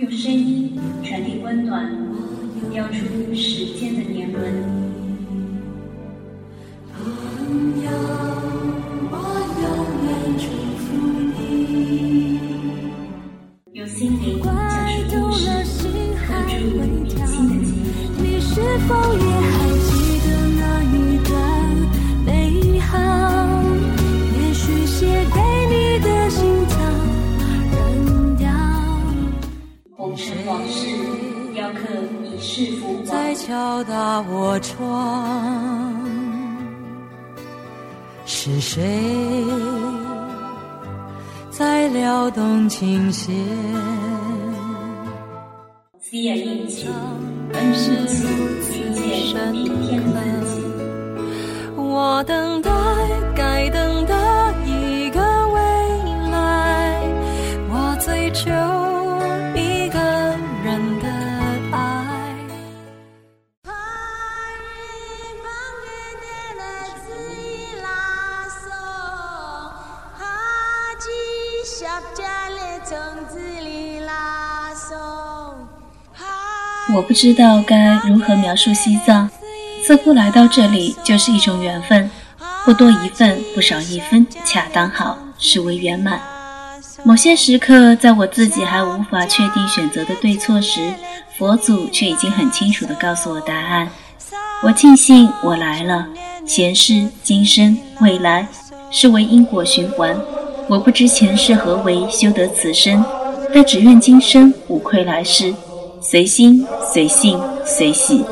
用声音传递温暖，雕出时间的年轮。敲打我窗，是谁在撩动琴弦？C 尔印记，恩是起，遇见明天的自己。我等待该等我不知道该如何描述西藏，似乎来到这里就是一种缘分，不多一份，不少一分，恰当好，是为圆满。某些时刻，在我自己还无法确定选择的对错时，佛祖却已经很清楚地告诉我答案。我庆幸我来了，前世、今生、未来，是为因果循环。我不知前世何为，修得此生，但只愿今生无愧来世。随心随性随喜。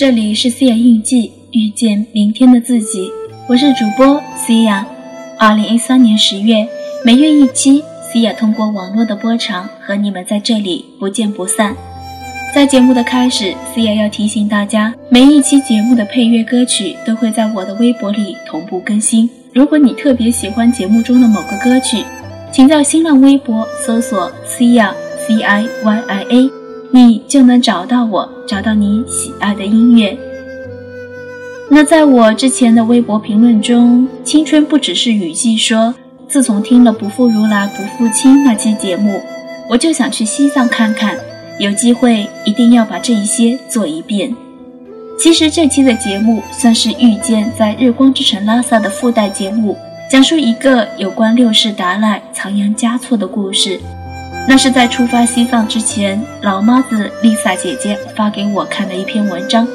这里是 C 亚印记，遇见明天的自己，我是主播 C 亚。二零一三年十月，每月一期，C 亚通过网络的波长和你们在这里不见不散。在节目的开始，C 亚要提醒大家，每一期节目的配乐歌曲都会在我的微博里同步更新。如果你特别喜欢节目中的某个歌曲，请在新浪微博搜索 C 亚 C I Y I A。你就能找到我，找到你喜爱的音乐。那在我之前的微博评论中，青春不只是雨季说，自从听了《不负如来不负卿》那期节目，我就想去西藏看看，有机会一定要把这一些做一遍。其实这期的节目算是遇见在日光之城拉萨的附带节目，讲述一个有关六世达赖仓央嘉措的故事。那是在出发西藏之前，老妈子丽萨姐姐发给我看的一篇文章，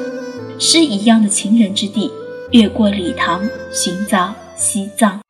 诗一样的情人之地，越过礼堂，寻找西藏。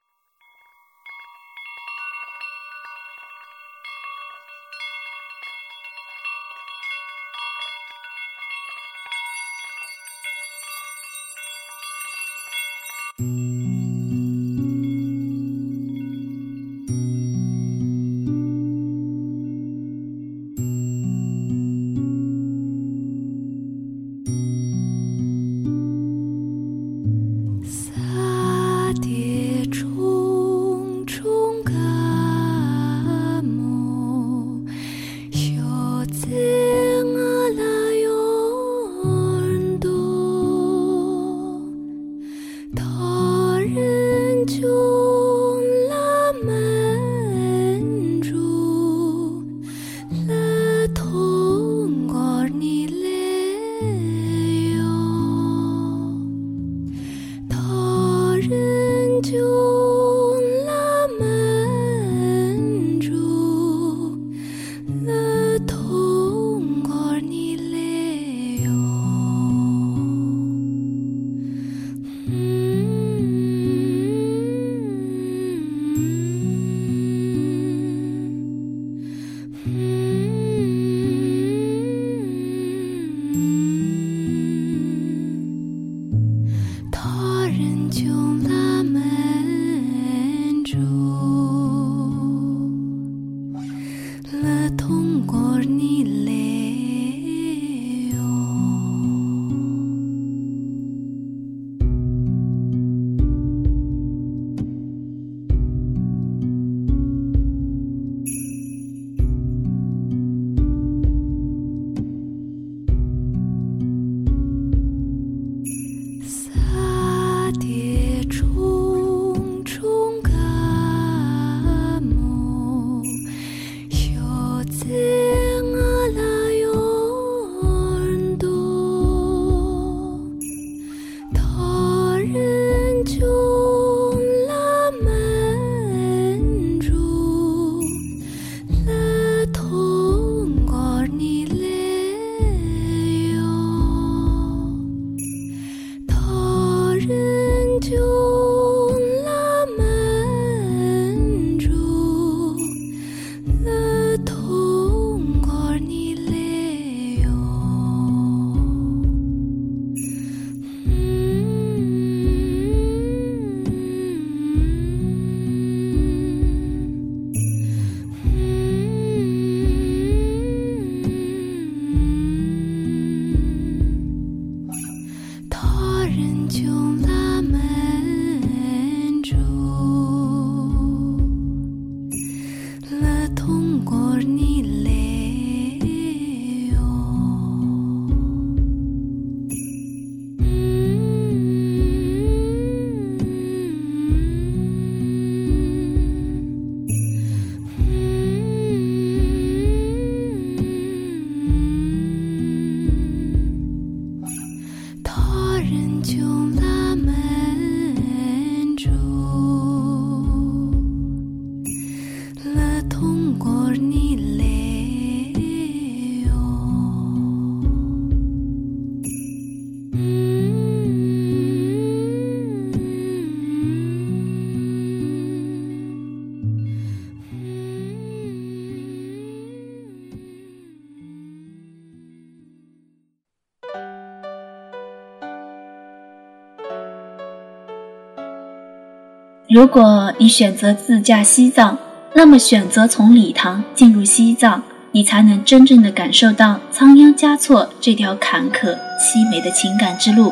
如果你选择自驾西藏，那么选择从理塘进入西藏，你才能真正的感受到仓央嘉措这条坎坷凄美的情感之路，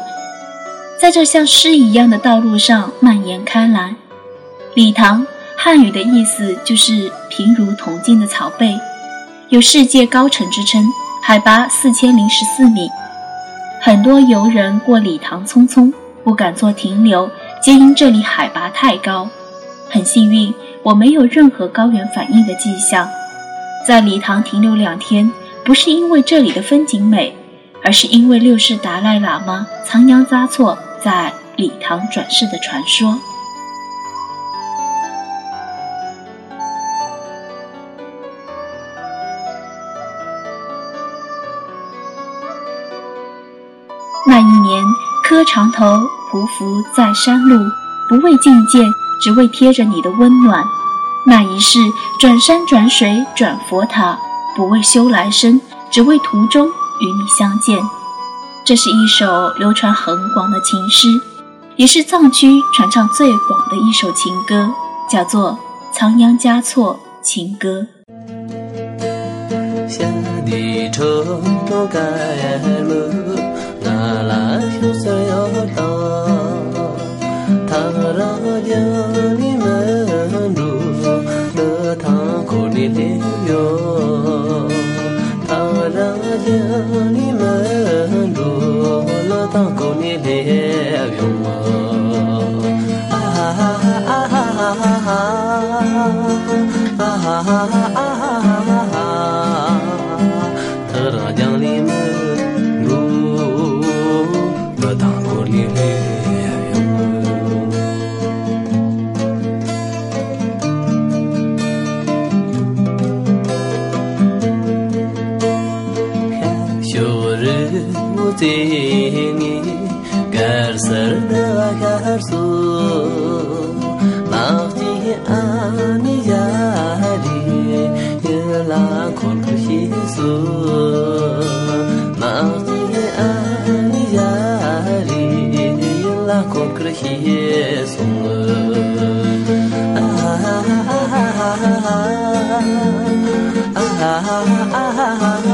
在这像诗一样的道路上蔓延开来。理塘汉语的意思就是平如铜镜的草背，有世界高城之称，海拔四千零十四米。很多游人过理塘匆匆，不敢做停留，皆因这里海拔太高。很幸运。我没有任何高原反应的迹象，在礼堂停留两天，不是因为这里的风景美，而是因为六世达赖喇嘛仓央嘉措在礼堂转世的传说。那一年，磕长头匍匐在山路，不为觐见。只为贴着你的温暖，那一世转山转水转佛塔，不为修来生，只为途中与你相见。这是一首流传很广的情诗，也是藏区传唱最广的一首情歌，叫做《仓央嘉措情歌》。la xiu sa ya ta ta ra ya ni ma ru de ta ko ni le yo ta ra ya ni ma ru la ta ko ni le yo ah ah ah ah ah ah ah 穷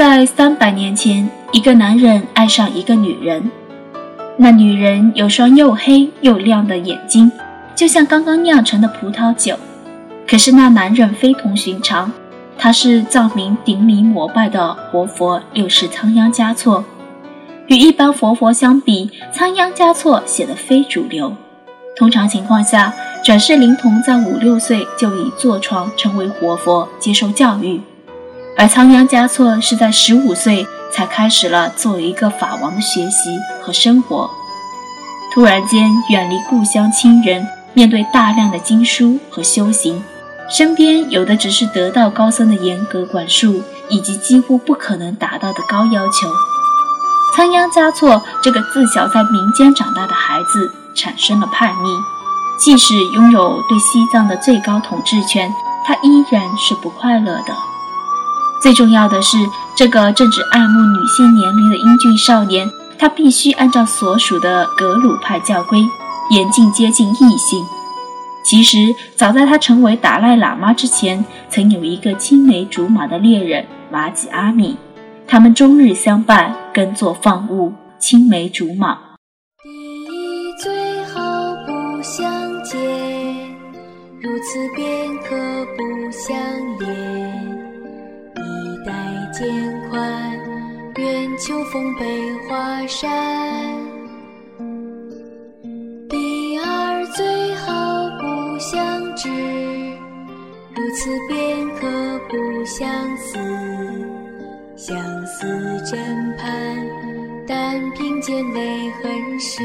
在三百年前，一个男人爱上一个女人。那女人有双又黑又亮的眼睛，就像刚刚酿成的葡萄酒。可是那男人非同寻常，他是藏民顶礼膜拜的活佛又是仓央嘉措。与一般活佛相比，仓央嘉措显得非主流。通常情况下，转世灵童在五六岁就已坐床成为活佛，接受教育。而仓央嘉措是在十五岁才开始了作为一个法王的学习和生活，突然间远离故乡亲人，面对大量的经书和修行，身边有的只是得道高僧的严格管束，以及几乎不可能达到的高要求。仓央嘉措这个自小在民间长大的孩子产生了叛逆，即使拥有对西藏的最高统治权，他依然是不快乐的。最重要的是，这个正值爱慕女性年龄的英俊少年，他必须按照所属的格鲁派教规，严禁接近异性。其实，早在他成为达赖喇嘛之前，曾有一个青梅竹马的猎人，玛吉阿米，他们终日相伴，耕作放牧，青梅竹马。第一最好不相见，如此便可不相恋。秋风悲画扇。第二最好不相知，如此便可不相思。相思枕畔，但凭见泪痕湿。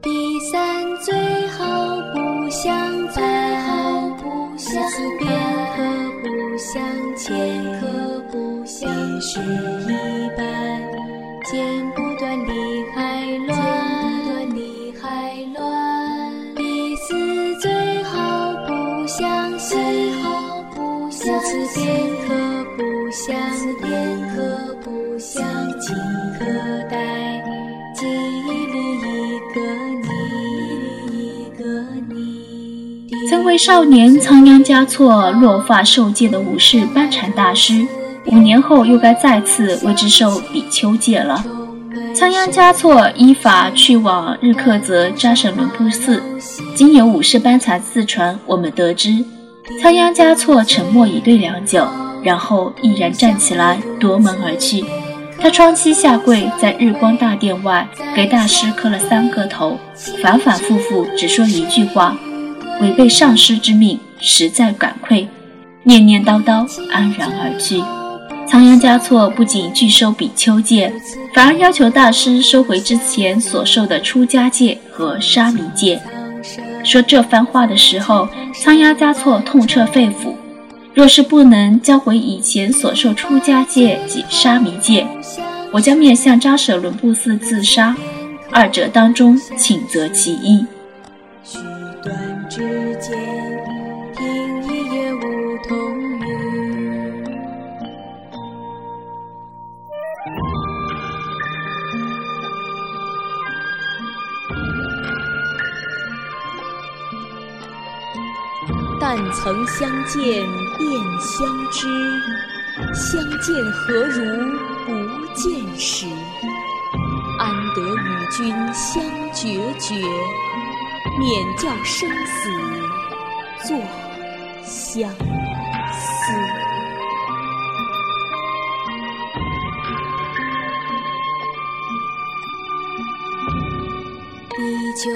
第三最好不相伴，如此便可不相欠，别时一般，剪不断理还乱，第四最好不相惜，如此便可不相恋，希冀可待，记忆里一个你，一个你。曾为少年仓央嘉措落发受戒的武士班禅大师，五年后又该再次为之受比丘戒了。仓央嘉措依法去往日喀则扎什伦布寺，经由五世班禅自传，我们得知，仓央嘉措沉默以对良久，然后毅然站起来夺门而去。他双膝下跪，在日光大殿外给大师磕了三个头，反反复复只说一句话：“违背上师之命，实在感愧。”念念叨叨，安然而去。仓央嘉措不仅拒收比丘戒，反而要求大师收回之前所受的出家戒和沙弥戒。说这番话的时候，仓央嘉措痛彻肺腑。若是不能交回以前所受出家戒及沙弥戒，我将面向扎舍伦布寺自杀。二者当中，请择其一。相见便相知，相见何如不见时？安得与君相决绝，免教生死作相思。地久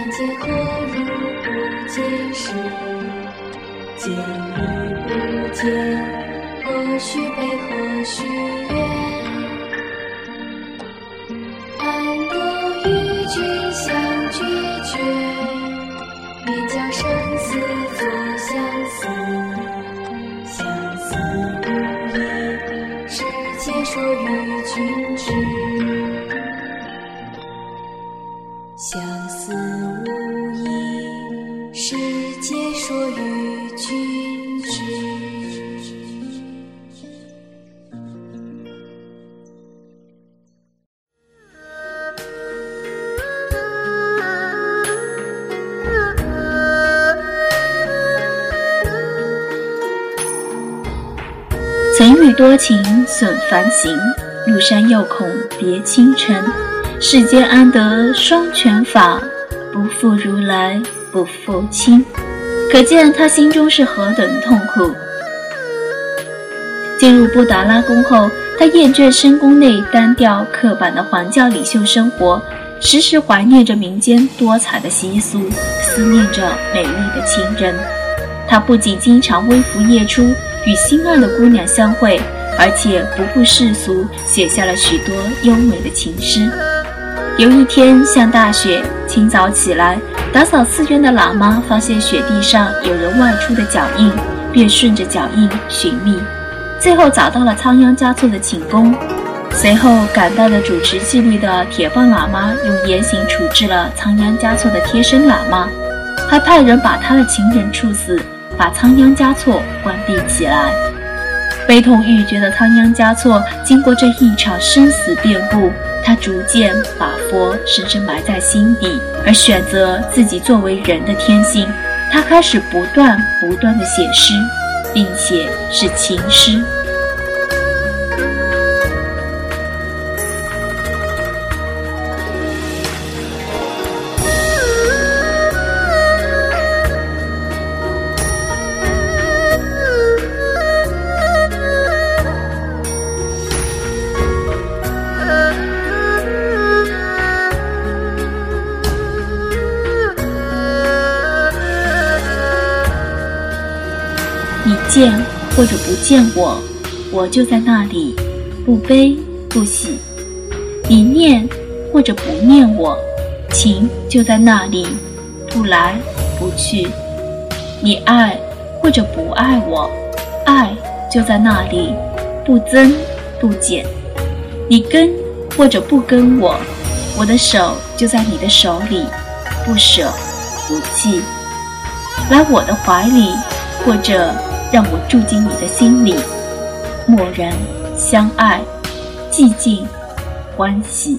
相见何如不见时？见与不见，何须悲，何须怨？多情损繁行，入山又恐别倾城。世间安得双全法？不负如来不负卿。可见他心中是何等痛苦。进入布达拉宫后，他厌倦深宫内单调刻板的皇教领袖生活，时时怀念着民间多彩的习俗，思念着美丽的情人。他不仅经常微服夜出，与心爱的姑娘相会，而且不顾世俗，写下了许多优美的情诗。有一天下大雪，清早起来打扫寺院的喇嘛发现雪地上有人外出的脚印，便顺着脚印寻觅，最后找到了仓央嘉措的寝宫。随后赶到的主持纪律的铁棒喇嘛用严刑处置了仓央嘉措的贴身喇嘛，还派人把他的情人处死，把仓央嘉措关闭起来。悲痛欲绝的仓央嘉措经过这一场生死变故，他逐渐把佛深深埋在心底，而选择自己作为人的天性。他开始不断不断的写诗，并且是情诗。见或者不见我，我就在那里，不悲不喜；你念或者不念我，情就在那里，不来不去；你爱或者不爱我，爱就在那里，不增不减；你跟或者不跟我，我的手就在你的手里，不舍不弃。来我的怀里，或者。让我住进你的心里，默然相爱，寂静欢喜。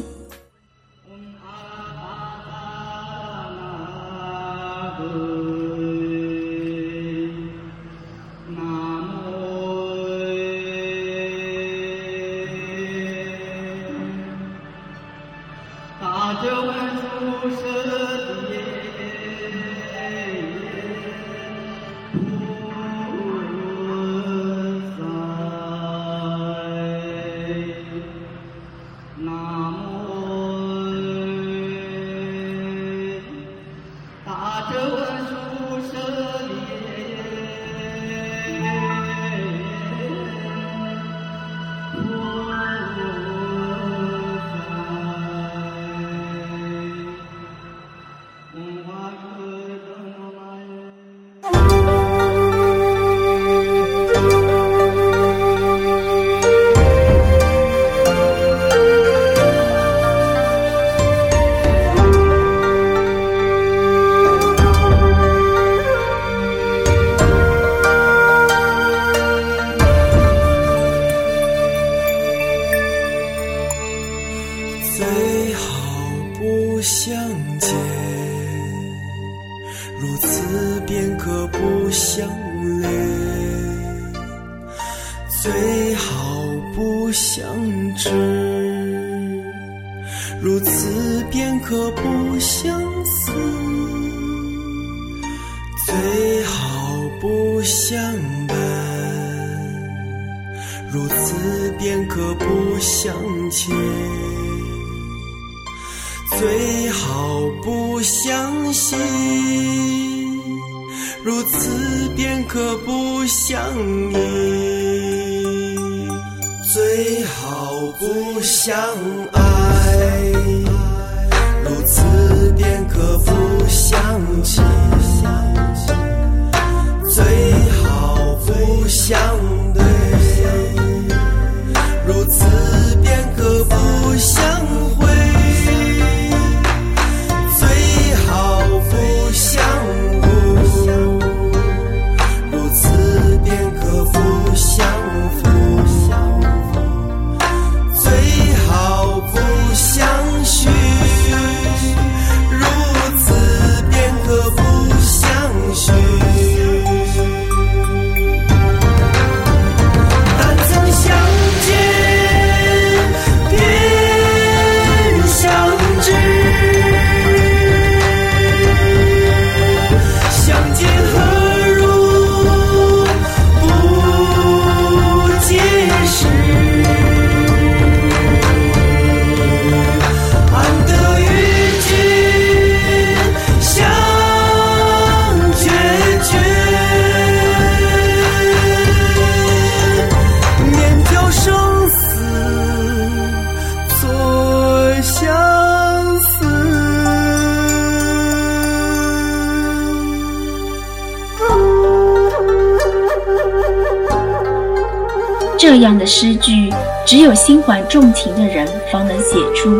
这样的诗句，只有心怀重情的人方能写出。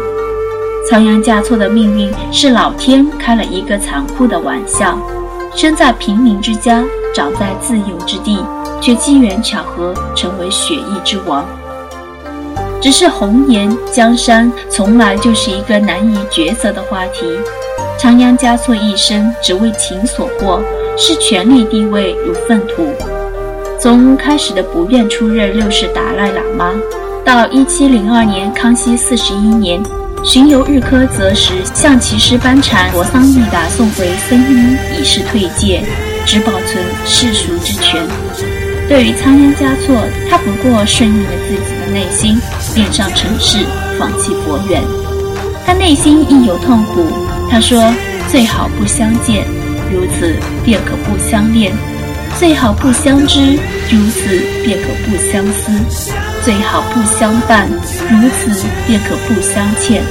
仓央嘉措的命运是老天开了一个残酷的玩笑，生在平民之家，长在自由之地，却机缘巧合成为血翼之王。只是红颜江山从来就是一个难以抉择的话题。仓央嘉措一生只为情所惑，视权力地位如粪土。从开始的不愿出任六世达赖喇嘛，到一七零二年康熙四十一年巡游日喀则时，向其师班禅罗桑益达送回僧衣以示退戒，只保存世俗之权。对于仓央嘉措，他不过顺应了自己的内心，恋上尘世，放弃佛缘。他内心亦有痛苦。他说：“最好不相见，如此便可不相恋；最好不相知，如此便可不相思；最好不相伴，如此便可不相欠；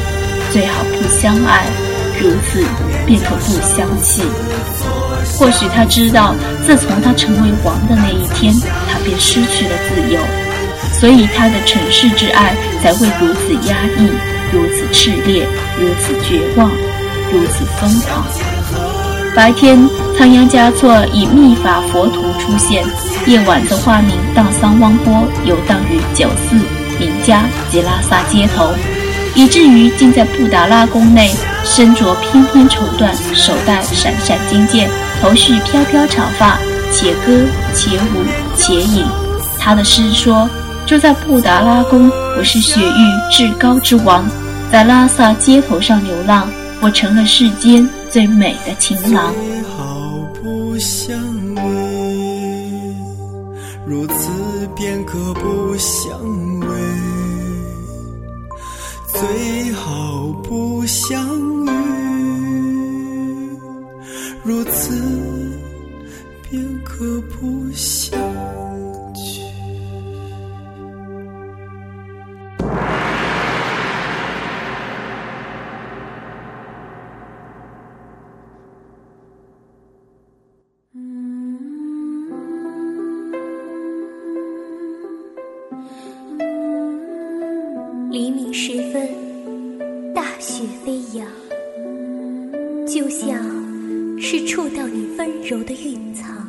最好不相爱，如此便可不相弃。”或许他知道，自从他成为王的那一天，他便失去了自由，所以他的尘世之爱才会如此压抑，如此炽烈，如此绝望，如此疯狂。白天，仓央嘉措以密法佛图出现；夜晚则化名荡桑汪波，游荡于九寺、名家及拉萨街头。以至于竟在布达拉宫内身着翩翩绸缎，手戴闪闪金剑，头饰飘飘长发，且歌且舞且饮。他的诗说：“住在布达拉宫，我是雪域至高之王；在拉萨街头上流浪，我成了世间最美的情郎。”好不相偎，如此便可不相偎。最好不相遇，如此便可不相柔的蕴藏。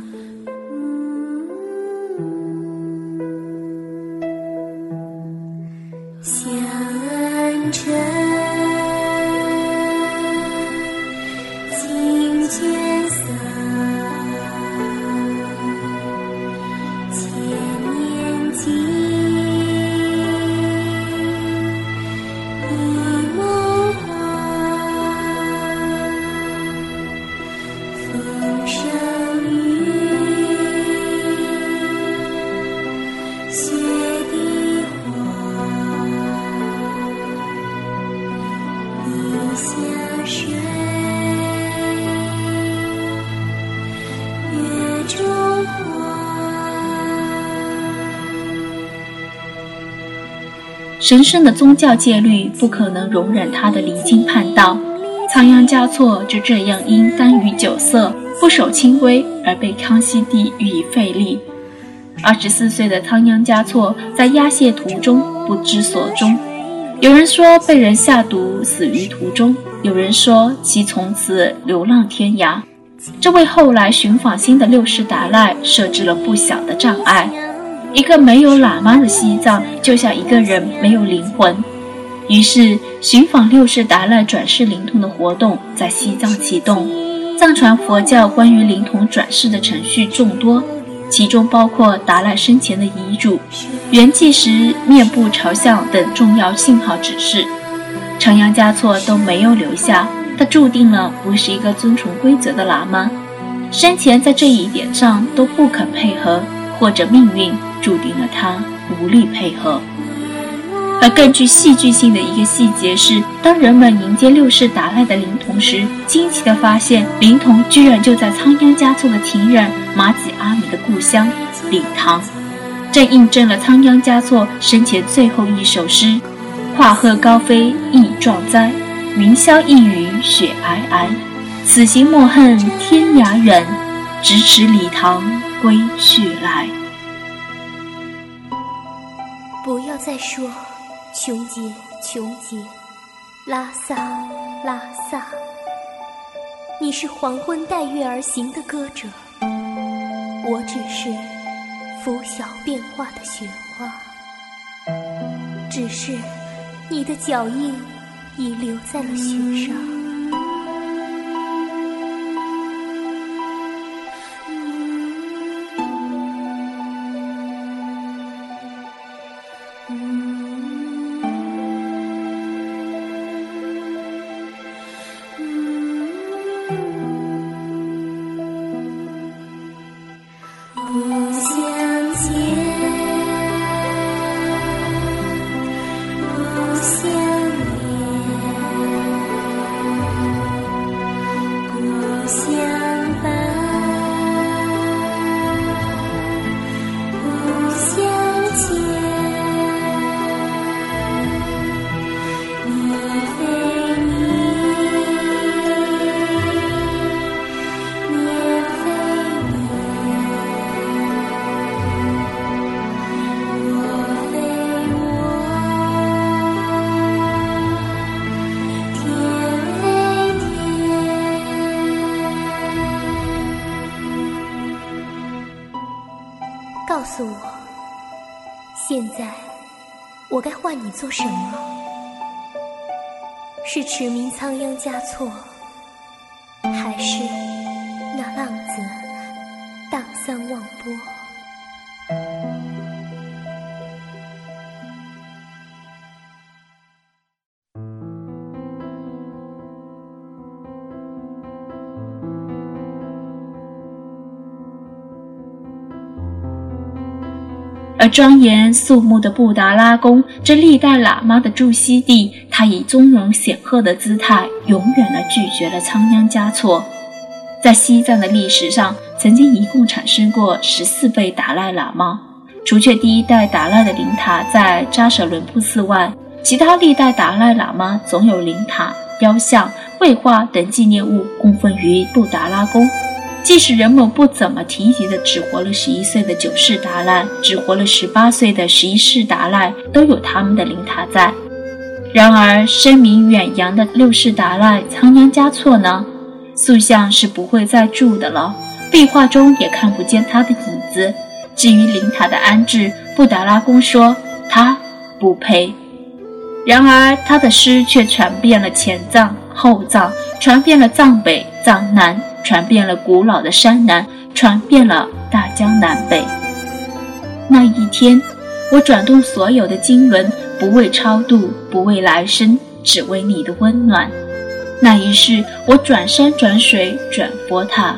神圣的宗教戒律不可能容忍他的离经叛道。仓央嘉措就这样因耽于酒色、不守清规而被康熙帝予以废立。二十四岁的仓央嘉措在押解途中不知所终，有人说被人下毒死于途中，有人说其从此流浪天涯。这为后来寻访新的六世达赖设置了不小的障碍。一个没有喇嘛的西藏，就像一个人没有灵魂。于是，寻访六世达赖转世灵童的活动在西藏启动。藏传佛教关于灵童转世的程序众多，其中包括达赖生前的遗嘱、圆寂时面部朝向等重要信号指示。仓央嘉措都没有留下，他注定了不是一个遵从规则的喇嘛。生前在这一点上都不肯配合，或者命运。注定了他无力配合。而更具戏剧性的一个细节是，当人们迎接六世达赖的灵童时，惊奇地发现灵童居然就在仓央嘉措的情人玛吉阿米的故乡礼堂。这印证了仓央嘉措生前最后一首诗：“跨鹤高飞翼壮哉，云霄一雨雪皑皑。此行莫恨天涯远，咫尺礼堂归去来。”再说穷劫穷劫，拉萨拉萨。你是黄昏带月而行的歌者，我只是拂晓变化的雪花。只是你的脚印已留在了雪上。做什么？是驰名仓央嘉措，而庄严肃穆的布达拉宫，这历代喇嘛的住息地，他以宗容显赫的姿态，永远的拒绝了仓央嘉措。在西藏的历史上，曾经一共产生过十四位达赖喇嘛，除却第一代达赖的灵塔在扎什伦布寺外，其他历代达赖喇嘛总有灵塔、雕像、绘画等纪念物供奉于布达拉宫。即使人们不怎么提及的只活了十一岁的九世达赖，只活了十八岁的十一世达赖，都有他们的灵塔在。然而声名远扬的六世达赖仓央嘉措呢？塑像是不会再铸的了，壁画中也看不见他的影子。至于灵塔的安置，布达拉宫说他不配。然而他的诗却传遍了前藏、后藏，传遍了藏北、藏南。传遍了古老的山南，传遍了大江南北。那一天，我转动所有的经轮，不为超度，不为来生，只为你的温暖。那一世，我转山转水转佛塔，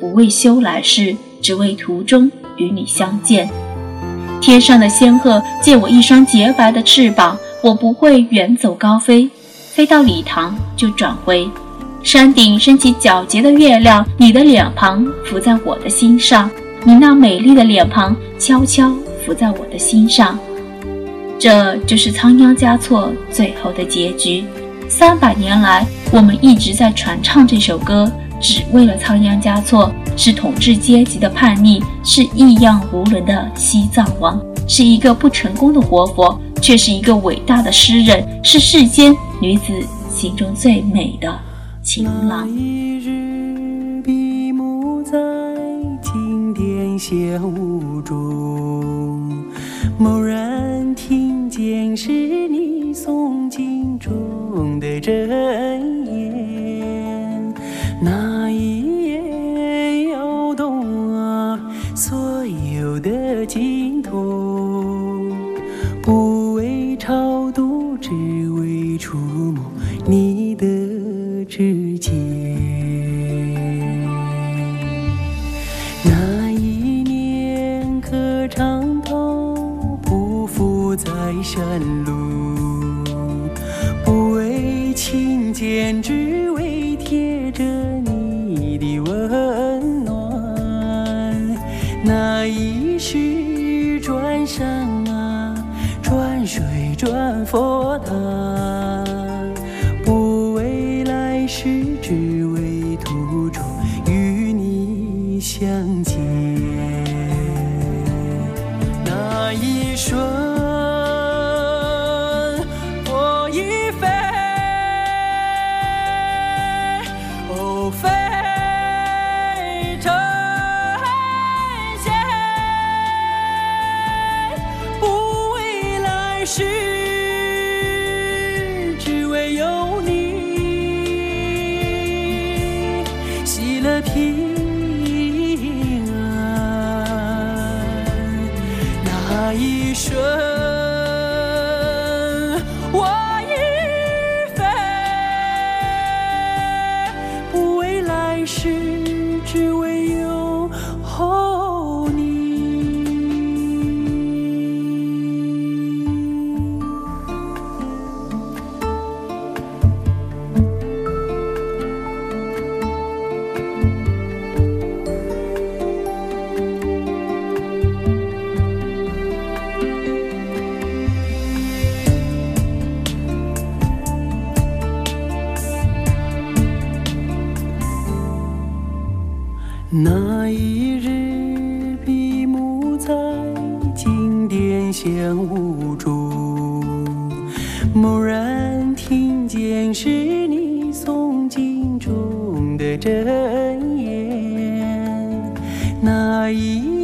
不为修来世，只为途中与你相见。天上的仙鹤借我一双洁白的翅膀，我不会远走高飞，飞到礼堂就转回。山顶升起皎洁的月亮，你的脸庞浮在我的心上，你那美丽的脸庞悄悄浮在我的心上。这就是仓央嘉措最后的结局。三百年来，我们一直在传唱这首歌，只为了仓央嘉措是统治阶级的叛逆，是异样无伦的西藏王，是一个不成功的活佛，却是一个伟大的诗人，是世间女子心中最美的。那一日闭目在经殿香雾中蓦 so. 显无助。蓦然听见是你诵经中的真言，那一。